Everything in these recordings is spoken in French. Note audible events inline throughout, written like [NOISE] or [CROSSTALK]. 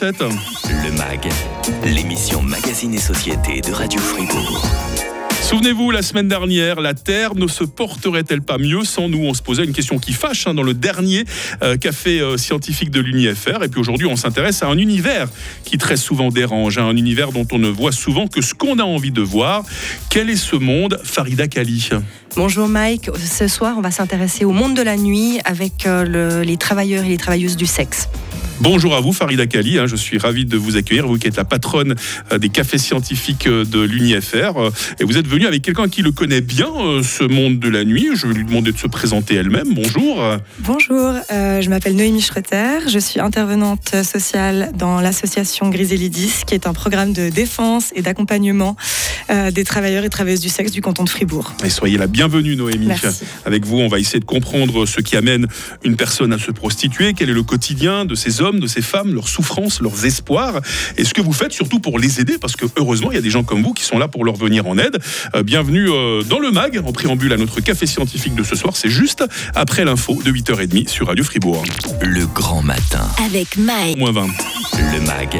Le MAG, l'émission Magazine et Société de Radio Fribourg. Souvenez-vous, la semaine dernière, la Terre ne se porterait-elle pas mieux sans nous? On se posait une question qui fâche hein, dans le dernier euh, café euh, scientifique de l'UNIFR. Et puis aujourd'hui, on s'intéresse à un univers qui très souvent dérange, hein, un univers dont on ne voit souvent que ce qu'on a envie de voir. Quel est ce monde, Farida Kali Bonjour Mike, ce soir on va s'intéresser au monde de la nuit avec euh, les travailleurs et les travailleuses du sexe. Bonjour à vous, Farida Kali. Hein, je suis ravi de vous accueillir, vous qui êtes la patronne euh, des cafés scientifiques euh, de l'UNIFR. Euh, et vous êtes venu avec quelqu'un qui le connaît bien, ce monde de la nuit. Je vais lui demander de se présenter elle-même. Bonjour. Bonjour, je m'appelle Noémie Schroeter. Je suis intervenante sociale dans l'association Griselidis, qui est un programme de défense et d'accompagnement des travailleurs et travailleuses du sexe du canton de Fribourg. Et soyez la bienvenue, Noémie. Merci. Avec vous, on va essayer de comprendre ce qui amène une personne à se prostituer, quel est le quotidien de ces hommes de ces femmes, leurs souffrances, leurs espoirs, et ce que vous faites surtout pour les aider, parce que heureusement, il y a des gens comme vous qui sont là pour leur venir en aide. Euh, bienvenue euh, dans le MAG, en préambule à notre café scientifique de ce soir. C'est juste après l'info de 8h30 sur Radio Fribourg. Le grand matin. Avec Mike. Moins 20. Le MAG,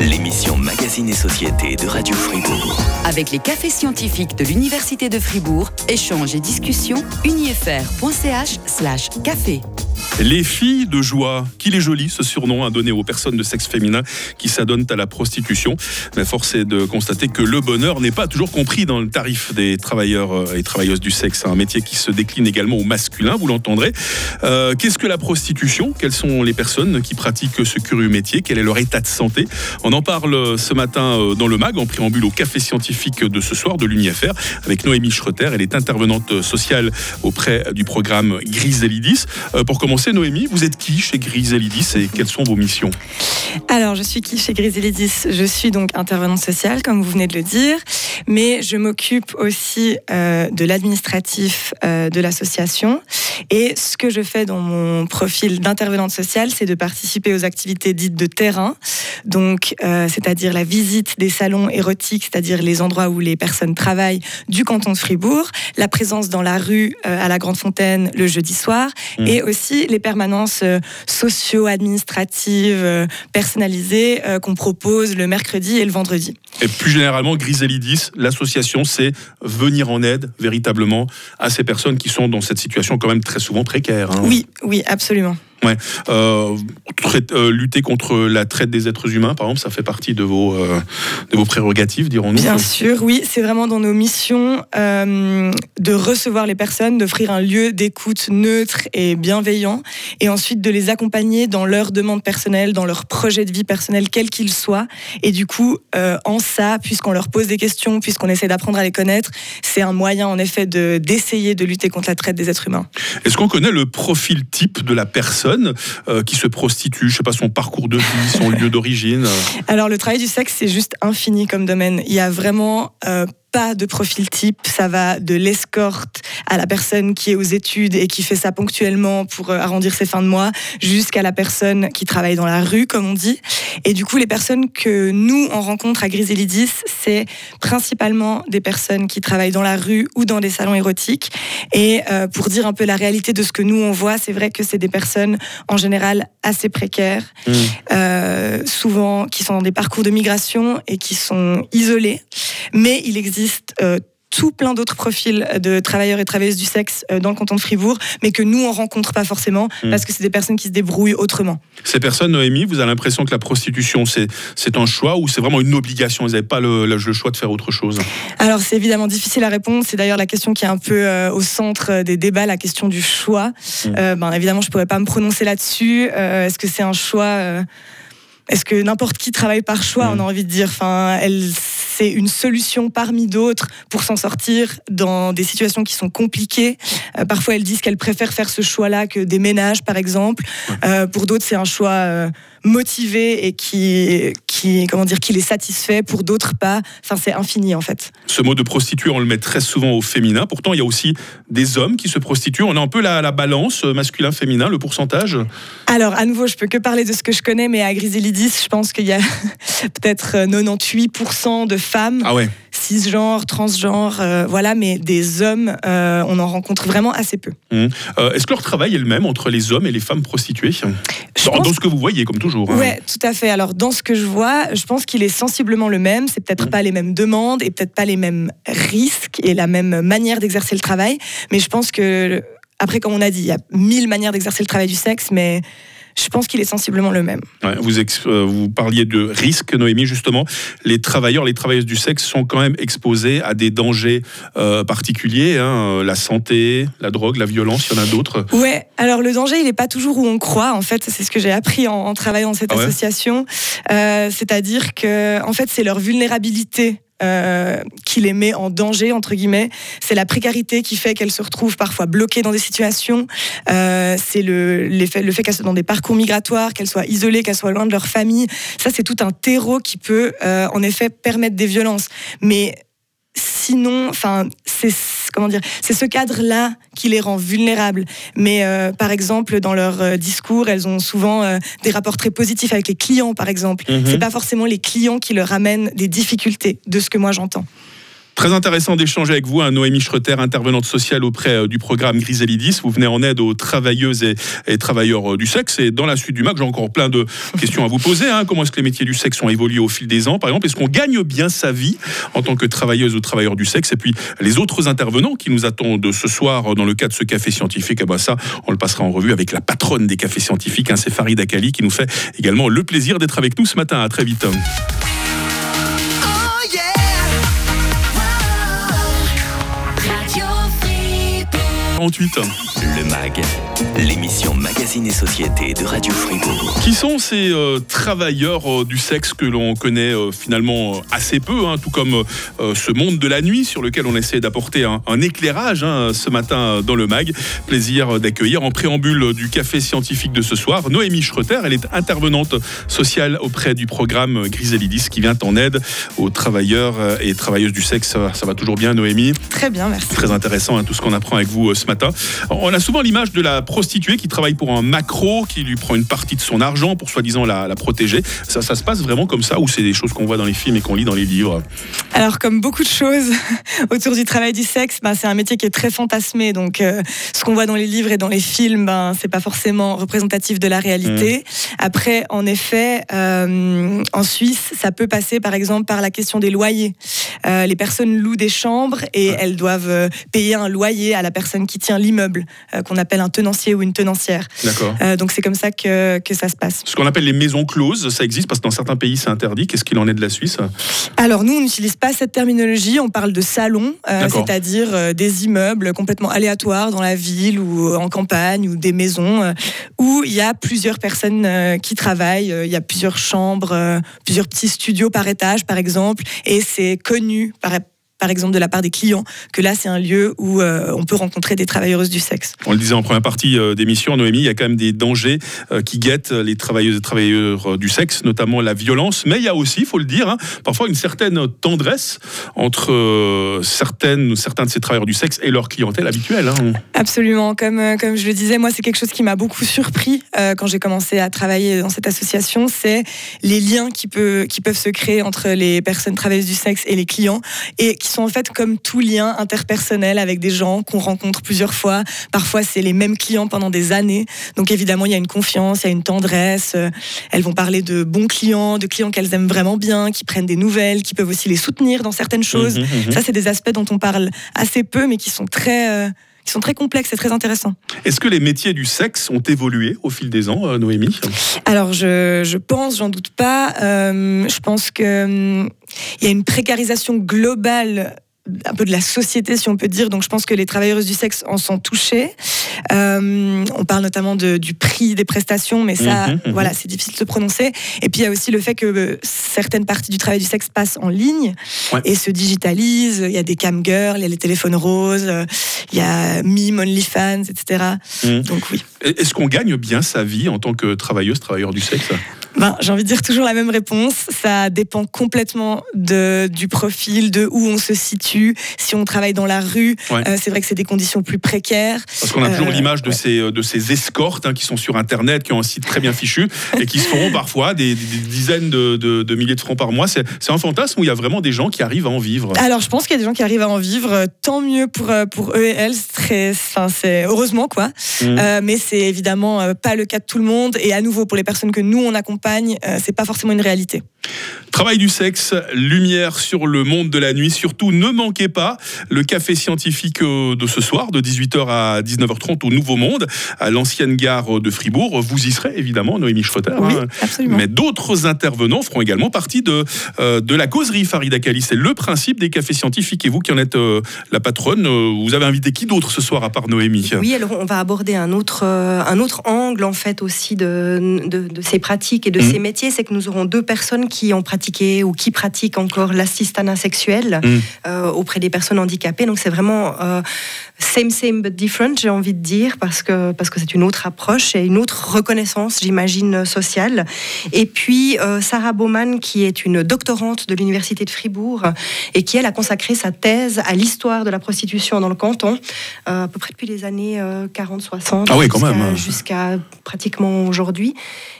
l'émission Magazine et Société de Radio Fribourg. Avec les cafés scientifiques de l'Université de Fribourg, échanges et discussions, unifr.ch slash café. Les filles de joie, qu'il est joli ce surnom à donner aux personnes de sexe féminin qui s'adonnent à la prostitution. Mais force est de constater que le bonheur n'est pas toujours compris dans le tarif des travailleurs euh, et travailleuses du sexe. Un métier qui se décline également au masculin, vous l'entendrez. Euh, qu'est-ce que la prostitution? Quelles sont les personnes qui pratiquent ce curieux métier? Quel est leur état de santé? On en parle ce matin euh, dans le MAG, en préambule au café scientifique de ce soir de l'UNIFR, avec Noémie Schroeter. Elle est intervenante sociale auprès du programme Griselidis. pour commencer, Noémie, vous êtes qui chez Griselidis et quelles sont vos missions Alors, je suis qui chez Griselidis Je suis donc intervenante sociale, comme vous venez de le dire, mais je m'occupe aussi euh, de l'administratif euh, de l'association. Et ce que je fais dans mon profil d'intervenante sociale, c'est de participer aux activités dites de terrain, donc euh, c'est-à-dire la visite des salons érotiques, c'est-à-dire les endroits où les personnes travaillent du canton de Fribourg, la présence dans la rue à la Grande Fontaine le jeudi soir, mmh. et aussi les permanences socio-administratives personnalisées qu'on propose le mercredi et le vendredi. Et plus généralement, Griselidis, l'association, c'est venir en aide véritablement à ces personnes qui sont dans cette situation quand même très souvent précaire. Hein. Oui, oui, absolument. Ouais. Euh, euh, lutter contre la traite des êtres humains, par exemple, ça fait partie de vos, euh, de vos prérogatives, dirons-nous Bien sûr, oui. C'est vraiment dans nos missions de recevoir les personnes, d'offrir un lieu d'écoute neutre et bienveillant, et ensuite de les accompagner dans leurs demandes personnelles, dans leurs projets de vie personnels, quels qu'ils soient. Et du coup, en ça, puisqu'on leur pose des questions, puisqu'on essaie d'apprendre à les connaître, c'est un moyen, en effet, d'essayer de lutter contre la traite des êtres humains. Est-ce qu'on connaît le profil type de la personne euh, qui se prostitue Je sais pas son parcours de vie, son [LAUGHS] lieu d'origine. Alors le travail du sexe, c'est juste infini comme domaine. Il y a vraiment euh, pas de profil type. Ça va de l'escorte à la personne qui est aux études et qui fait ça ponctuellement pour euh, arrondir ses fins de mois, jusqu'à la personne qui travaille dans la rue, comme on dit. Et du coup, les personnes que nous, on rencontre à Griselidis, c'est principalement des personnes qui travaillent dans la rue ou dans des salons érotiques. Et euh, pour dire un peu la réalité de ce que nous, on voit, c'est vrai que c'est des personnes en général assez précaires, mmh. euh, souvent qui sont dans des parcours de migration et qui sont isolées. Mais il existe existe euh, tout plein d'autres profils de travailleurs et travailleuses du sexe euh, dans le canton de Fribourg, mais que nous, on rencontre pas forcément, hmm. parce que c'est des personnes qui se débrouillent autrement. Ces personnes, Noémie, vous avez l'impression que la prostitution, c'est un choix ou c'est vraiment une obligation? Ils n'avaient pas le, le, choix de faire autre chose? Alors, c'est évidemment difficile à répondre. C'est d'ailleurs la question qui est un peu euh, au centre des débats, la question du choix. Ben, évidemment, je ne pourrais pas me prononcer là-dessus. Est-ce que c'est un choix est-ce que n'importe qui travaille par choix hmm. On a envie de dire. Enfin, elle c'est une solution parmi d'autres pour s'en sortir dans des situations qui sont compliquées. Euh, parfois, elles disent qu'elles préfèrent faire ce choix-là que des ménages, par exemple. Euh, pour d'autres, c'est un choix euh, motivé et qui, qui, comment dire, qui les satisfait. Pour d'autres, pas. Enfin, c'est infini, en fait. Ce mot de prostituée, on le met très souvent au féminin. Pourtant, il y a aussi des hommes qui se prostituent. On a un peu la, la balance masculin-féminin, le pourcentage? Alors, à nouveau, je peux que parler de ce que je connais, mais à Griselidis, je pense qu'il y a [LAUGHS] peut-être 98% de femmes ah ouais. cisgenres, transgenres, euh, voilà, mais des hommes, euh, on en rencontre vraiment assez peu. Mmh. Euh, Est-ce que leur travail est le même entre les hommes et les femmes prostituées? Dans ce que vous voyez, comme toujours. Hein. Ouais, tout à fait. Alors, dans ce que je vois, je pense qu'il est sensiblement le même. C'est peut-être Mm. pas les mêmes demandes et peut-être pas les mêmes risques et la même manière d'exercer le travail. Mais je pense que, après, comme on a dit, il y a mille manières d'exercer le travail du sexe, mais je pense qu'il est sensiblement le même. Ouais, vous, ex- euh, vous parliez de risque, Noémie, justement. Les travailleurs, les travailleuses du sexe sont quand même exposés à des dangers euh, particuliers, hein, euh, la santé, la drogue, la violence, il y en a d'autres. Ouais, alors le danger, il n'est pas toujours où on croit. En fait, c'est ce que j'ai appris en, en travaillant dans cette Ah ouais? association. Euh, C'est-à-dire que, en fait, c'est leur vulnérabilité. Euh, qui les met en danger entre guillemets, c'est la précarité qui fait qu'elles se retrouvent parfois bloquées dans des situations. Euh, c'est le, le fait qu'elles soient dans des parcours migratoires, qu'elles soient isolées, qu'elles soient loin de leur famille. Ça, c'est tout un terreau qui peut, euh, en effet, permettre des violences. Mais sinon, enfin, c'est comment dire, c'est ce cadre-là qui les rend vulnérables. Mais euh, par exemple, dans leur euh, discours, elles ont souvent euh, des rapports très positifs avec les clients, par exemple. Mhm. C'est pas forcément les clients qui leur amènent des difficultés, de ce que moi j'entends. Très intéressant d'échanger avec vous, hein, Noémie Schroeter, intervenante sociale auprès euh, du programme Griselidis. Vous venez en aide aux travailleuses et, et travailleurs euh, du sexe. Et dans la suite du MAC, j'ai encore plein de [LAUGHS] questions à vous poser. hein. Comment est-ce que les métiers du sexe ont évolué au fil des ans Par exemple, est-ce qu'on gagne bien sa vie en tant que travailleuse ou travailleur du sexe? Et puis, les autres intervenants qui nous attendent ce soir euh, dans le cadre de ce café scientifique, eh ben ça, on le passera en revue avec la patronne des cafés scientifiques, hein, c'est Farid Akali, qui nous fait également le plaisir d'être avec nous ce matin. À très vite. Le MAG, l'émission Magazine et Société de Radio Fribourg. Qui sont ces euh, travailleurs euh, du sexe que l'on connaît euh, finalement euh, assez peu, hein, tout comme euh, ce monde de la nuit sur lequel on essaie d'apporter un, un éclairage hein, ce matin dans le MAG. Plaisir d'accueillir en préambule du café scientifique de ce soir Noémie Schroeter. Elle est intervenante sociale auprès du programme Griselidis qui vient en aide aux travailleurs et travailleuses du sexe. Ça, ça va toujours bien Noémie? Très bien, merci. Très intéressant hein, tout ce qu'on apprend avec vous euh, ce matin. On a souvent l'image de la prostituée qui travaille pour un macro, qui lui prend une partie de son argent pour soi-disant la, la protéger. Ça, ça se passe vraiment comme ça ou c'est des choses qu'on voit dans les films et qu'on lit dans les livres Alors, comme beaucoup de choses [LAUGHS] autour du travail du sexe, ben, c'est un métier qui est très fantasmé. Donc, euh, ce qu'on voit dans les livres et dans les films, ben, c'est pas forcément représentatif de la réalité. Après, en effet, euh, en Suisse, ça peut passer, par exemple, par la question des loyers. Euh, les personnes louent des chambres et elles doivent payer un loyer à la personne qui tient l'immeuble, qu'on appelle un tenancier ou une tenancière. D'accord. Euh, donc, c'est comme ça que, que ça se passe. Ce qu'on appelle les maisons closes, ça existe parce que dans certains pays c'est interdit. Qu'est-ce qu'il en est de la Suisse? Alors nous, on n'utilise pas cette terminologie, on parle de salons, euh, c'est-à-dire euh, des immeubles complètement aléatoires dans la ville ou en campagne ou des maisons où il y a plusieurs personnes qui travaillent, il y a plusieurs chambres, plusieurs petits studios par étage par exemple, et c'est connu par par exemple de la part des clients que là c'est un lieu où euh, on peut rencontrer des travailleuses du sexe. On le disait en première partie euh, d'émission, Noémie, il y a quand même des dangers euh, qui guettent les travailleuses et travailleurs euh, du sexe, notamment la violence. Mais il y a aussi, il faut le dire, hein, parfois une certaine tendresse entre euh, certaines, certains de ces travailleurs du sexe et leur clientèle habituelle. hein. Absolument, comme, euh, comme je le disais, moi c'est quelque chose qui m'a beaucoup surpris euh, quand j'ai commencé à travailler dans cette association, c'est les liens qui, peut, qui peuvent se créer entre les personnes travailleuses du sexe et les clients, et qui sont en fait comme tout lien interpersonnel avec des gens qu'on rencontre plusieurs fois. Parfois c'est les mêmes clients pendant des années, donc évidemment il y a une confiance, il y a une tendresse, euh, elles vont parler de bons clients, de clients qu'elles aiment vraiment bien, qui prennent des nouvelles, qui peuvent aussi les soutenir dans certaines choses. Mhm, mhm. Ça c'est des aspects dont on parle assez peu, mais qui sont très... euh, qui sont très complexes et très intéressants. Est-ce que les métiers du sexe ont évolué au fil des ans, euh, Noémie? Alors, je, je pense, j'en doute pas, euh, je pense qu'il y a une précarisation globale un peu de la société, si on peut dire. Donc, je pense que les travailleuses du sexe en sont touchées. Euh, on parle notamment de- du prix des prestations, mais ça, Mhm, mhm. voilà, c'est difficile de se prononcer. Et puis, il y a aussi le fait que euh, certaines parties du travail du sexe passent en ligne Ouais. et se digitalisent. Il y a des cam girls, il y a les téléphones roses, euh, il y a Mime, OnlyFans, etc. Mm. Donc oui. Est-ce qu'on gagne bien sa vie en tant que travailleuse, travailleur du sexe? Ben, j'ai envie de dire toujours la même réponse. Ça dépend complètement de, du profil, de où on se situe. Si on travaille dans la rue, Ouais. euh, c'est vrai que c'est des conditions plus précaires. Parce qu'on a toujours Euh, l'image de, ouais. ces, de ces escortes hein, qui sont sur Internet, qui ont un site très bien fichu et qui se feront [LAUGHS] parfois des, des dizaines de, de- de milliers de francs par mois. C'est c'est un fantasme où il y a vraiment des gens qui arrivent à en vivre. Alors, je pense qu'il y a des gens qui arrivent à en vivre. euh, Tant mieux pour, euh, pour eux très- c'est heureusement quoi. Mm. Euh, mais c'est évidemment euh, pas le cas de tout le monde. Et à nouveau, pour les personnes que nous on accompagne, euh, c'est pas forcément une réalité. Travail du sexe, lumière sur le monde de la nuit. Surtout, ne manquez pas le café scientifique euh, de ce soir, de 18h à 19h30 au Nouveau Monde, à l'ancienne gare de Fribourg. Vous y serez évidemment, Noémie Schroeter. Oui, hein. absolument. Mais d'autres intervenants feront également partie de, euh, de la causerie Farida Kali. C'est le principe des cafés scientifiques. Et vous qui en êtes euh, la patronne, euh, vous avez invité qui d'autre ce soir à part Noémie? Oui, alors on va aborder un autre, un autre angle en fait aussi de, de, de ces pratiques et de Mhm. ces métiers, c'est que nous aurons deux personnes qui ont pratiqué ou qui pratiquent encore l'assistanat sexuel euh, auprès des personnes handicapées. Donc c'est vraiment euh, same same but different, j'ai envie de dire, parce que parce que c'est une autre approche et une autre reconnaissance, j'imagine, sociale. Et puis euh, Sarah Baumann, qui est une doctorante de l'université de Fribourg et qui elle a consacré sa thèse à l'histoire de la prostitution dans le canton, euh, à peu près depuis les années euh, 40-60 Ah oui, jusqu'à pratiquement aujourd'hui,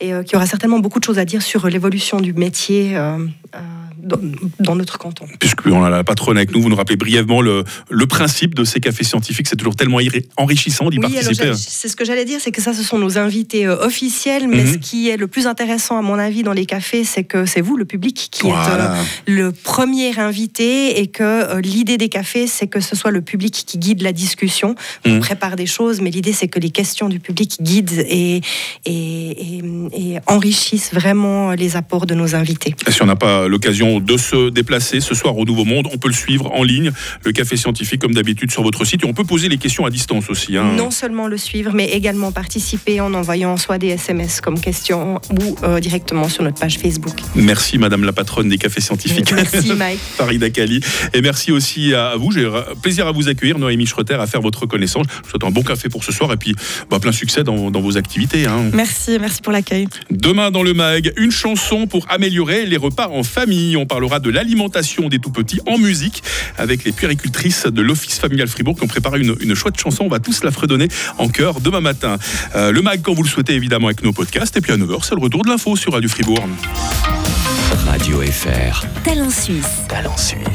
et euh, qui aura certainement beaucoup de choses à dire sur l'évolution du métier euh, euh, dans, dans notre canton. Puisqu'on a la patronne avec nous, vous nous rappelez brièvement le, le principe de ces cafés scientifiques. C'est toujours tellement enrichissant d'y Oui, participer. c'est ce que j'allais dire, c'est que ça, ce sont nos invités euh, officiels, mais Mhm. ce qui est le plus intéressant à mon avis dans les cafés, c'est que c'est vous, le public, qui êtes euh, le premier invité et que euh, l'idée des cafés, c'est que ce soit le public qui guide la discussion. On Mhm. prépare des choses, mais l'idée, c'est que les questions du public guident et, et, et- et enrichissent vraiment les apports de nos invités. Et si on n'a pas l'occasion de se déplacer ce soir au Nouveau Monde, on peut le suivre en ligne, le café scientifique comme d'habitude sur votre site. Et on peut poser les questions à distance aussi. hein. Non seulement le suivre, mais également participer en envoyant soit des SMS comme question ou euh, directement sur notre page Facebook. Merci Madame la patronne des cafés scientifiques. Merci [LAUGHS] Mike. Farida Kali. Et merci aussi à vous. J'ai plaisir à vous accueillir, Noémie Schroeter, à faire votre connaissance. Je vous souhaite un bon café pour ce soir et puis bah, plein succès dans, dans vos activités. hein. Merci, merci pour l'accueil. Demain dans le MAG, une chanson pour améliorer les repas en famille. On parlera de l'alimentation des tout-petits en musique avec les puéricultrices de l'Office familial Fribourg qui ont préparé une, une chouette chanson. On va tous la fredonner en chœur demain matin. Euh, le MAG, quand vous le souhaitez, évidemment, avec nos podcasts. Et puis à 9h, c'est le retour de l'info sur Radio Fribourg. Radio FR. Talent Suisse. Talent Suisse.